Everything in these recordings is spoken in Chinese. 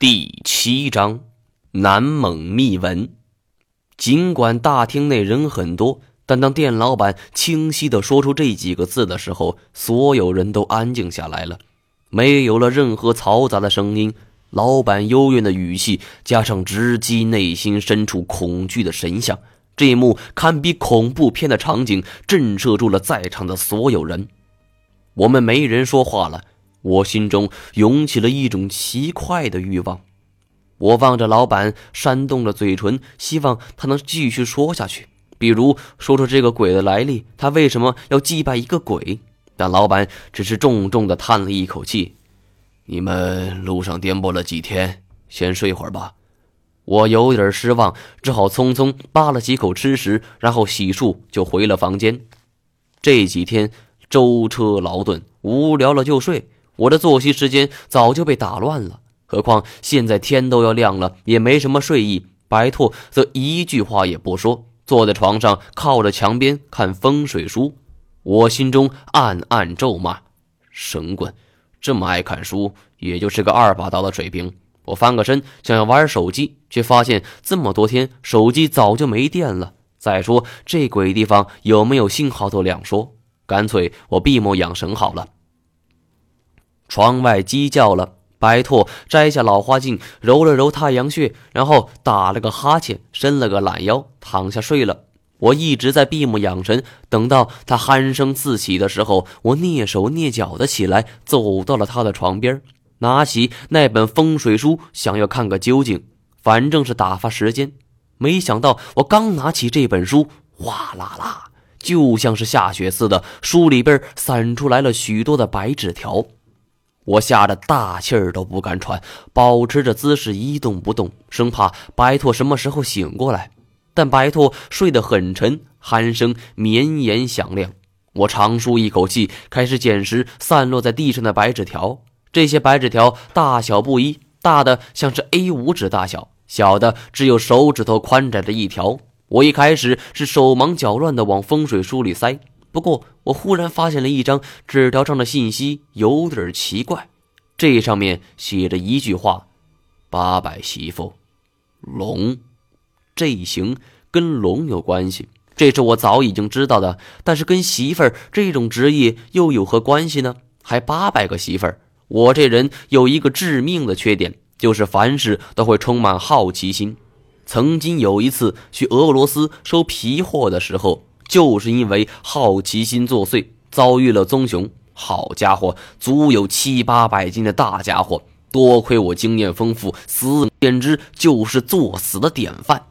第七章，南蒙秘闻。尽管大厅内人很多，但当店老板清晰的说出这几个字的时候，所有人都安静下来了，没有了任何嘈杂的声音。老板幽怨的语气，加上直击内心深处恐惧的神像，这一幕堪比恐怖片的场景，震慑住了在场的所有人。我们没人说话了。我心中涌起了一种奇怪的欲望，我望着老板，扇动着嘴唇，希望他能继续说下去，比如说出这个鬼的来历，他为什么要祭拜一个鬼？但老板只是重重的叹了一口气：“你们路上颠簸了几天，先睡会儿吧。”我有点失望，只好匆匆扒了几口吃食，然后洗漱就回了房间。这几天舟车劳顿，无聊了就睡。我的作息时间早就被打乱了，何况现在天都要亮了，也没什么睡意。白兔则一句话也不说，坐在床上靠着墙边看风水书。我心中暗暗咒骂：神棍，这么爱看书，也就是个二把刀的水平。我翻个身想要玩手机，却发现这么多天手机早就没电了。再说这鬼地方有没有信号都两说，干脆我闭目养神好了。窗外鸡叫了，白拓摘下老花镜，揉了揉太阳穴，然后打了个哈欠，伸了个懒腰，躺下睡了。我一直在闭目养神，等到他鼾声四起的时候，我蹑手蹑脚的起来，走到了他的床边，拿起那本风水书，想要看个究竟，反正是打发时间。没想到我刚拿起这本书，哗啦啦，就像是下雪似的，书里边散出来了许多的白纸条。我吓得大气儿都不敢喘，保持着姿势一动不动，生怕白兔什么时候醒过来。但白兔睡得很沉，鼾声绵延响亮。我长舒一口气，开始捡拾散落在地上的白纸条。这些白纸条大小不一，大的像是 A 五纸大小，小的只有手指头宽窄的一条。我一开始是手忙脚乱地往风水书里塞。不过，我忽然发现了一张纸条上的信息有点奇怪，这上面写着一句话：“八百媳妇，龙，这一行跟龙有关系。”这是我早已经知道的，但是跟媳妇儿这种职业又有何关系呢？还八百个媳妇儿，我这人有一个致命的缺点，就是凡事都会充满好奇心。曾经有一次去俄罗斯收皮货的时候。就是因为好奇心作祟，遭遇了棕熊。好家伙，足有七八百斤的大家伙。多亏我经验丰富，死简直就是作死的典范。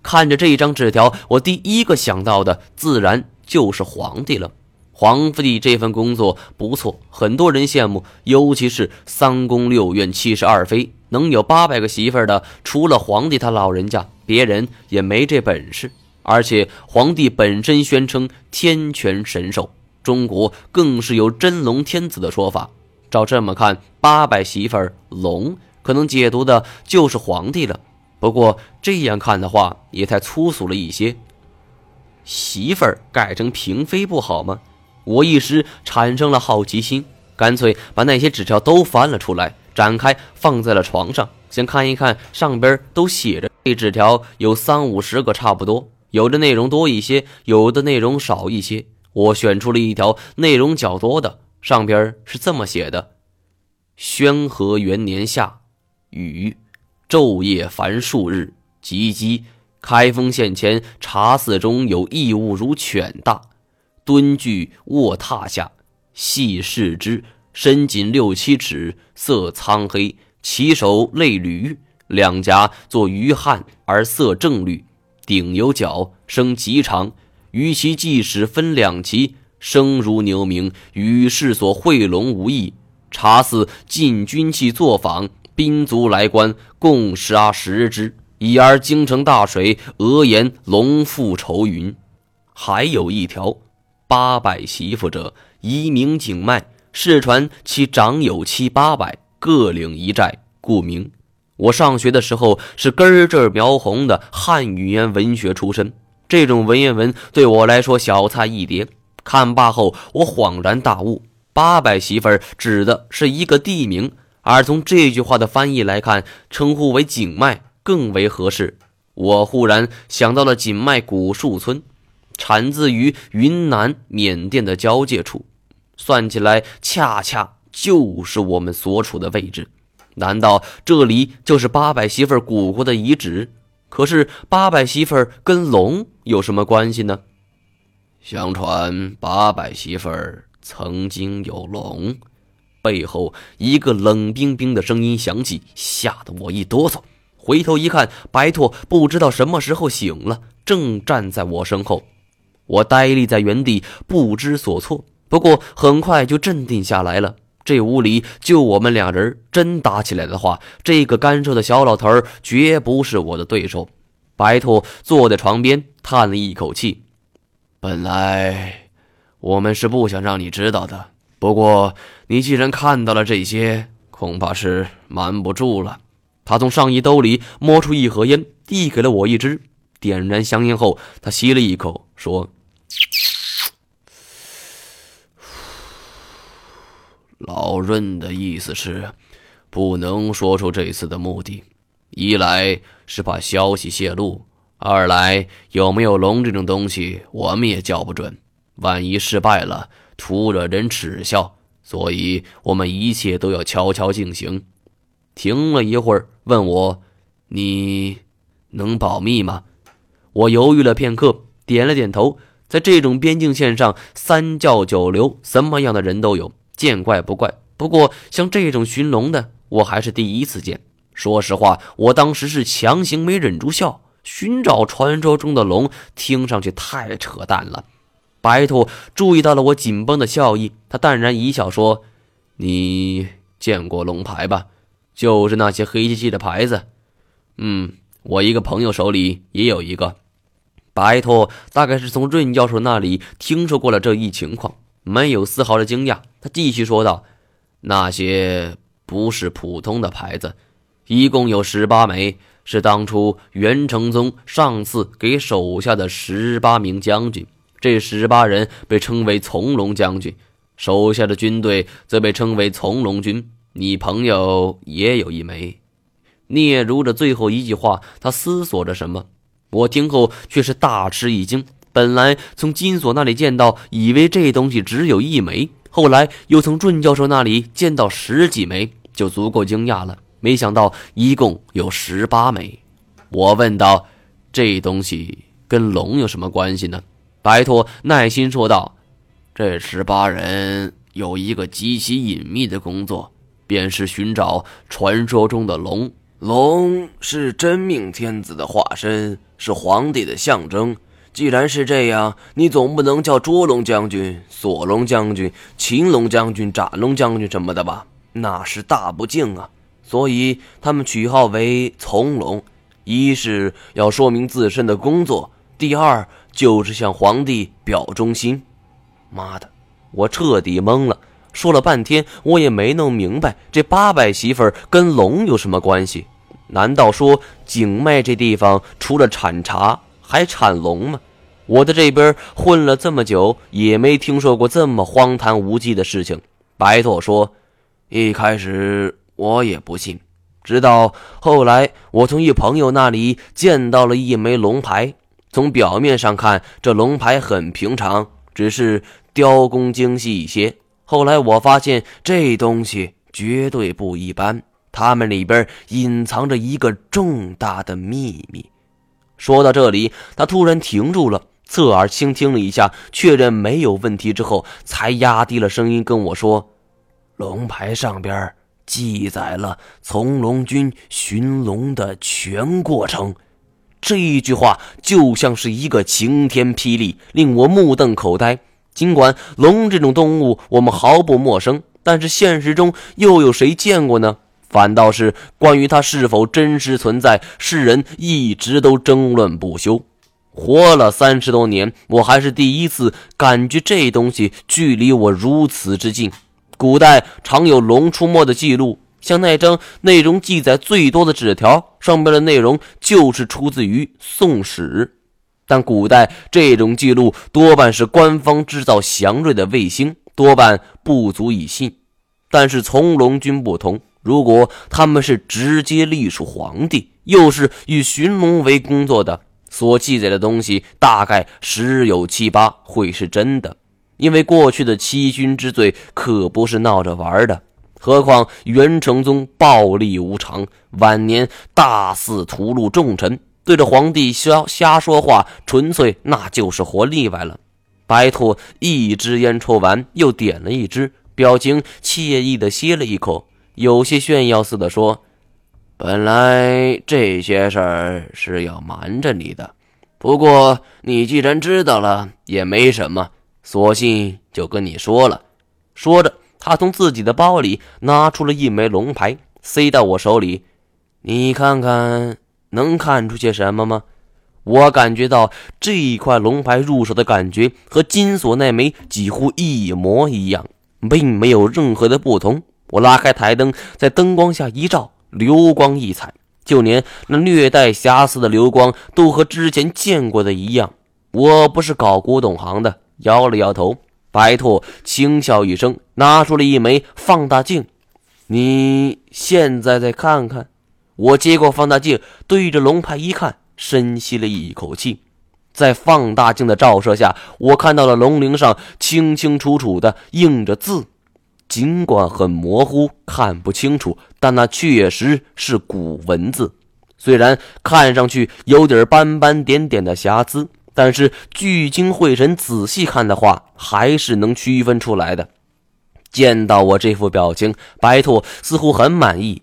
看着这张纸条，我第一个想到的自然就是皇帝了。皇帝这份工作不错，很多人羡慕，尤其是三宫六院七十二妃，能有八百个媳妇的，除了皇帝他老人家，别人也没这本事。而且皇帝本身宣称天权神授，中国更是有真龙天子的说法。照这么看，八百媳妇儿龙可能解读的就是皇帝了。不过这样看的话，也太粗俗了一些。媳妇儿改成嫔妃不好吗？我一时产生了好奇心，干脆把那些纸条都翻了出来，展开放在了床上，先看一看上边都写着。这纸条有三五十个，差不多。有的内容多一些，有的内容少一些。我选出了一条内容较多的，上边是这么写的：宣和元年夏，雨，昼夜凡数日，及笄。开封县前茶肆中有异物如犬大，蹲踞卧榻下，细视之，身仅六七尺，色苍黑，其手类驴，两颊作鱼汗，而色正绿。顶有角，生极长，于其即使分两期，声如牛鸣，与世所会龙无异。茶肆进军器作坊，兵卒来观，共杀十之，已而京城大水，俄言龙复愁云。还有一条，八百媳妇者，移名景脉，世传其长有七八百，各领一寨，故名。我上学的时候是根正苗红的汉语言文学出身，这种文言文对我来说小菜一碟。看罢后，我恍然大悟：八百媳妇儿指的是一个地名，而从这句话的翻译来看，称呼为景脉更为合适。我忽然想到了景脉古树村，产自于云南缅甸的交界处，算起来恰恰就是我们所处的位置。难道这里就是八百媳妇古国的遗址？可是八百媳妇跟龙有什么关系呢？相传八百媳妇曾经有龙。背后一个冷冰冰的声音响起，吓得我一哆嗦。回头一看，白拓不知道什么时候醒了，正站在我身后。我呆立在原地，不知所措。不过很快就镇定下来了。这屋里就我们俩人，真打起来的话，这个干瘦的小老头儿绝不是我的对手。白兔坐在床边，叹了一口气：“本来我们是不想让你知道的，不过你既然看到了这些，恐怕是瞒不住了。”他从上衣兜里摸出一盒烟，递给了我一支。点燃香烟后，他吸了一口，说。老润的意思是，不能说出这次的目的，一来是怕消息泄露，二来有没有龙这种东西，我们也叫不准，万一失败了，徒惹人耻笑，所以我们一切都要悄悄进行。停了一会儿，问我：“你能保密吗？”我犹豫了片刻，点了点头。在这种边境线上，三教九流，什么样的人都有。见怪不怪，不过像这种寻龙的，我还是第一次见。说实话，我当时是强行没忍住笑。寻找传说中的龙，听上去太扯淡了。白兔注意到了我紧绷的笑意，他淡然一笑说：“你见过龙牌吧？就是那些黑漆漆的牌子。嗯，我一个朋友手里也有一个。”白兔大概是从润教授那里听说过了这一情况。没有丝毫的惊讶，他继续说道：“那些不是普通的牌子，一共有十八枚，是当初元成宗上赐给手下的十八名将军。这十八人被称为从龙将军，手下的军队则被称为从龙军。你朋友也有一枚。”聂如的最后一句话，他思索着什么，我听后却是大吃一惊。本来从金锁那里见到，以为这东西只有一枚，后来又从准教授那里见到十几枚，就足够惊讶了。没想到一共有十八枚。我问道：“这东西跟龙有什么关系呢？”白驼耐心说道：“这十八人有一个极其隐秘的工作，便是寻找传说中的龙。龙是真命天子的化身，是皇帝的象征。”既然是这样，你总不能叫捉龙将军、锁龙将军、擒龙将军、斩龙将军什么的吧？那是大不敬啊！所以他们取号为从龙，一是要说明自身的工作，第二就是向皇帝表忠心。妈的，我彻底懵了！说了半天，我也没弄明白这八百媳妇跟龙有什么关系？难道说景迈这地方除了产茶？还产龙吗？我在这边混了这么久，也没听说过这么荒唐无稽的事情。白拓说：“一开始我也不信，直到后来我从一朋友那里见到了一枚龙牌。从表面上看，这龙牌很平常，只是雕工精细一些。后来我发现这东西绝对不一般，它们里边隐藏着一个重大的秘密。”说到这里，他突然停住了，侧耳倾听了一下，确认没有问题之后，才压低了声音跟我说：“龙牌上边记载了从龙军寻龙的全过程。”这一句话就像是一个晴天霹雳，令我目瞪口呆。尽管龙这种动物我们毫不陌生，但是现实中又有谁见过呢？反倒是关于它是否真实存在，世人一直都争论不休。活了三十多年，我还是第一次感觉这东西距离我如此之近。古代常有龙出没的记录，像那张内容记载最多的纸条，上面的内容就是出自于《宋史》。但古代这种记录多半是官方制造祥瑞的卫星，多半不足以信。但是从龙军不同，如果他们是直接隶属皇帝，又是以寻龙为工作的，所记载的东西大概十有七八会是真的。因为过去的欺君之罪可不是闹着玩的，何况元成宗暴力无常，晚年大肆屠戮重臣，对着皇帝瞎瞎说话，纯粹那就是活腻歪了。白兔一支烟抽完，又点了一支，表情惬意的吸了一口，有些炫耀似的说：“本来这些事儿是要瞒着你的，不过你既然知道了，也没什么。”索性就跟你说了。说着，他从自己的包里拿出了一枚龙牌，塞到我手里。你看看，能看出些什么吗？我感觉到这一块龙牌入手的感觉和金锁那枚几乎一模一样，并没有任何的不同。我拉开台灯，在灯光下一照，流光溢彩，就连那略带瑕疵的流光都和之前见过的一样。我不是搞古董行的。摇了摇头，白兔轻笑一声，拿出了一枚放大镜。你现在再看看。我接过放大镜，对着龙牌一看，深吸了一口气。在放大镜的照射下，我看到了龙鳞上清清楚楚的印着字，尽管很模糊，看不清楚，但那确实是古文字。虽然看上去有点斑斑点点的瑕疵。但是聚精会神仔细看的话，还是能区分出来的。见到我这副表情，白兔似乎很满意。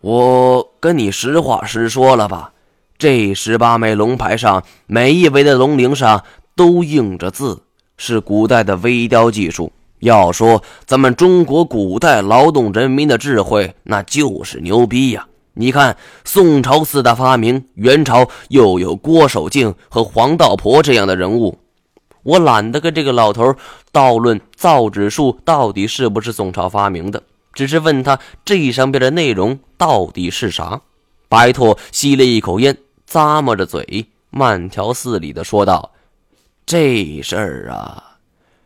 我跟你实话实说了吧，这十八枚龙牌上每一枚的龙鳞上都印着字，是古代的微雕技术。要说咱们中国古代劳动人民的智慧，那就是牛逼呀！你看，宋朝四大发明，元朝又有郭守敬和黄道婆这样的人物。我懒得跟这个老头道论造纸术到底是不是宋朝发明的，只是问他这上边的内容到底是啥。白拓吸了一口烟，咂摸着嘴，慢条斯理的说道：“这事儿啊，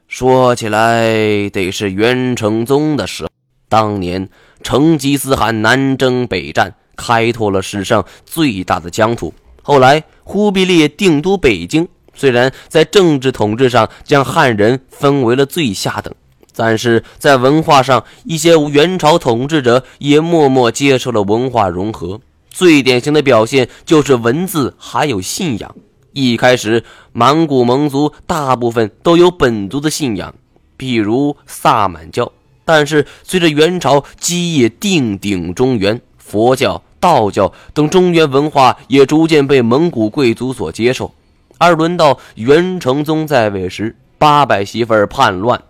说起来得是元成宗的时候，当年成吉思汗南征北战。”开拓了史上最大的疆土。后来，忽必烈定都北京，虽然在政治统治上将汉人分为了最下等，但是在文化上，一些元朝统治者也默默接受了文化融合。最典型的表现就是文字还有信仰。一开始，满古蒙族大部分都有本族的信仰，比如萨满教。但是，随着元朝基业定鼎中原。佛教、道教等中原文化也逐渐被蒙古贵族所接受，而轮到元成宗在位时，八百媳妇儿叛乱，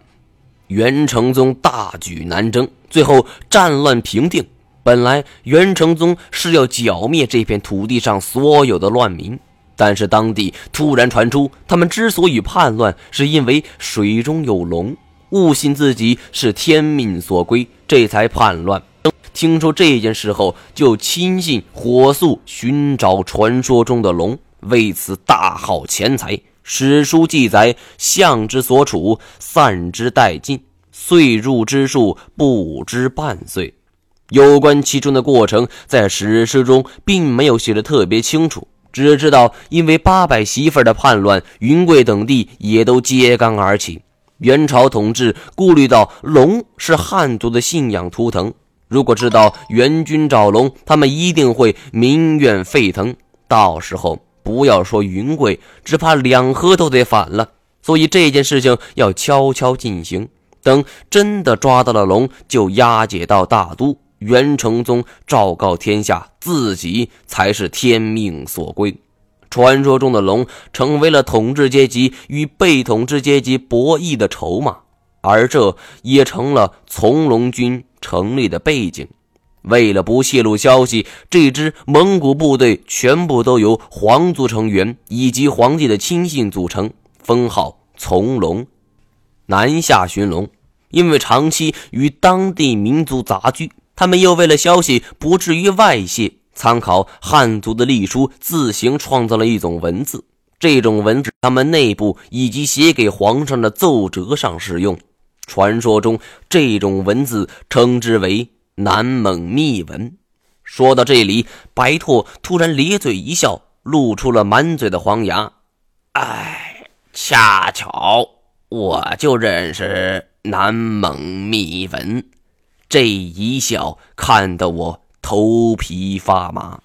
元成宗大举南征，最后战乱平定。本来元成宗是要剿灭这片土地上所有的乱民，但是当地突然传出，他们之所以叛乱，是因为水中有龙，误信自己是天命所归，这才叛乱。听说这件事后，就亲信火速寻找传说中的龙，为此大耗钱财。史书记载：“相之所处，散之殆尽，岁入之数不知半岁。”有关其中的过程，在史诗中并没有写的特别清楚，只知道因为八百媳妇的叛乱，云贵等地也都揭竿而起。元朝统治顾虑到龙是汉族的信仰图腾。如果知道元军找龙，他们一定会民怨沸腾。到时候不要说云贵，只怕两河都得反了。所以这件事情要悄悄进行，等真的抓到了龙，就押解到大都。元成宗昭告天下，自己才是天命所归。传说中的龙成为了统治阶级与被统治阶级博弈的筹码，而这也成了从龙军。成立的背景，为了不泄露消息，这支蒙古部队全部都由皇族成员以及皇帝的亲信组成，封号从龙，南下寻龙。因为长期与当地民族杂居，他们又为了消息不至于外泄，参考汉族的隶书，自行创造了一种文字。这种文字，他们内部以及写给皇上的奏折上使用。传说中这种文字称之为南蒙密文。说到这里，白拓突然咧嘴一笑，露出了满嘴的黄牙。哎，恰巧我就认识南蒙密文。这一笑看得我头皮发麻。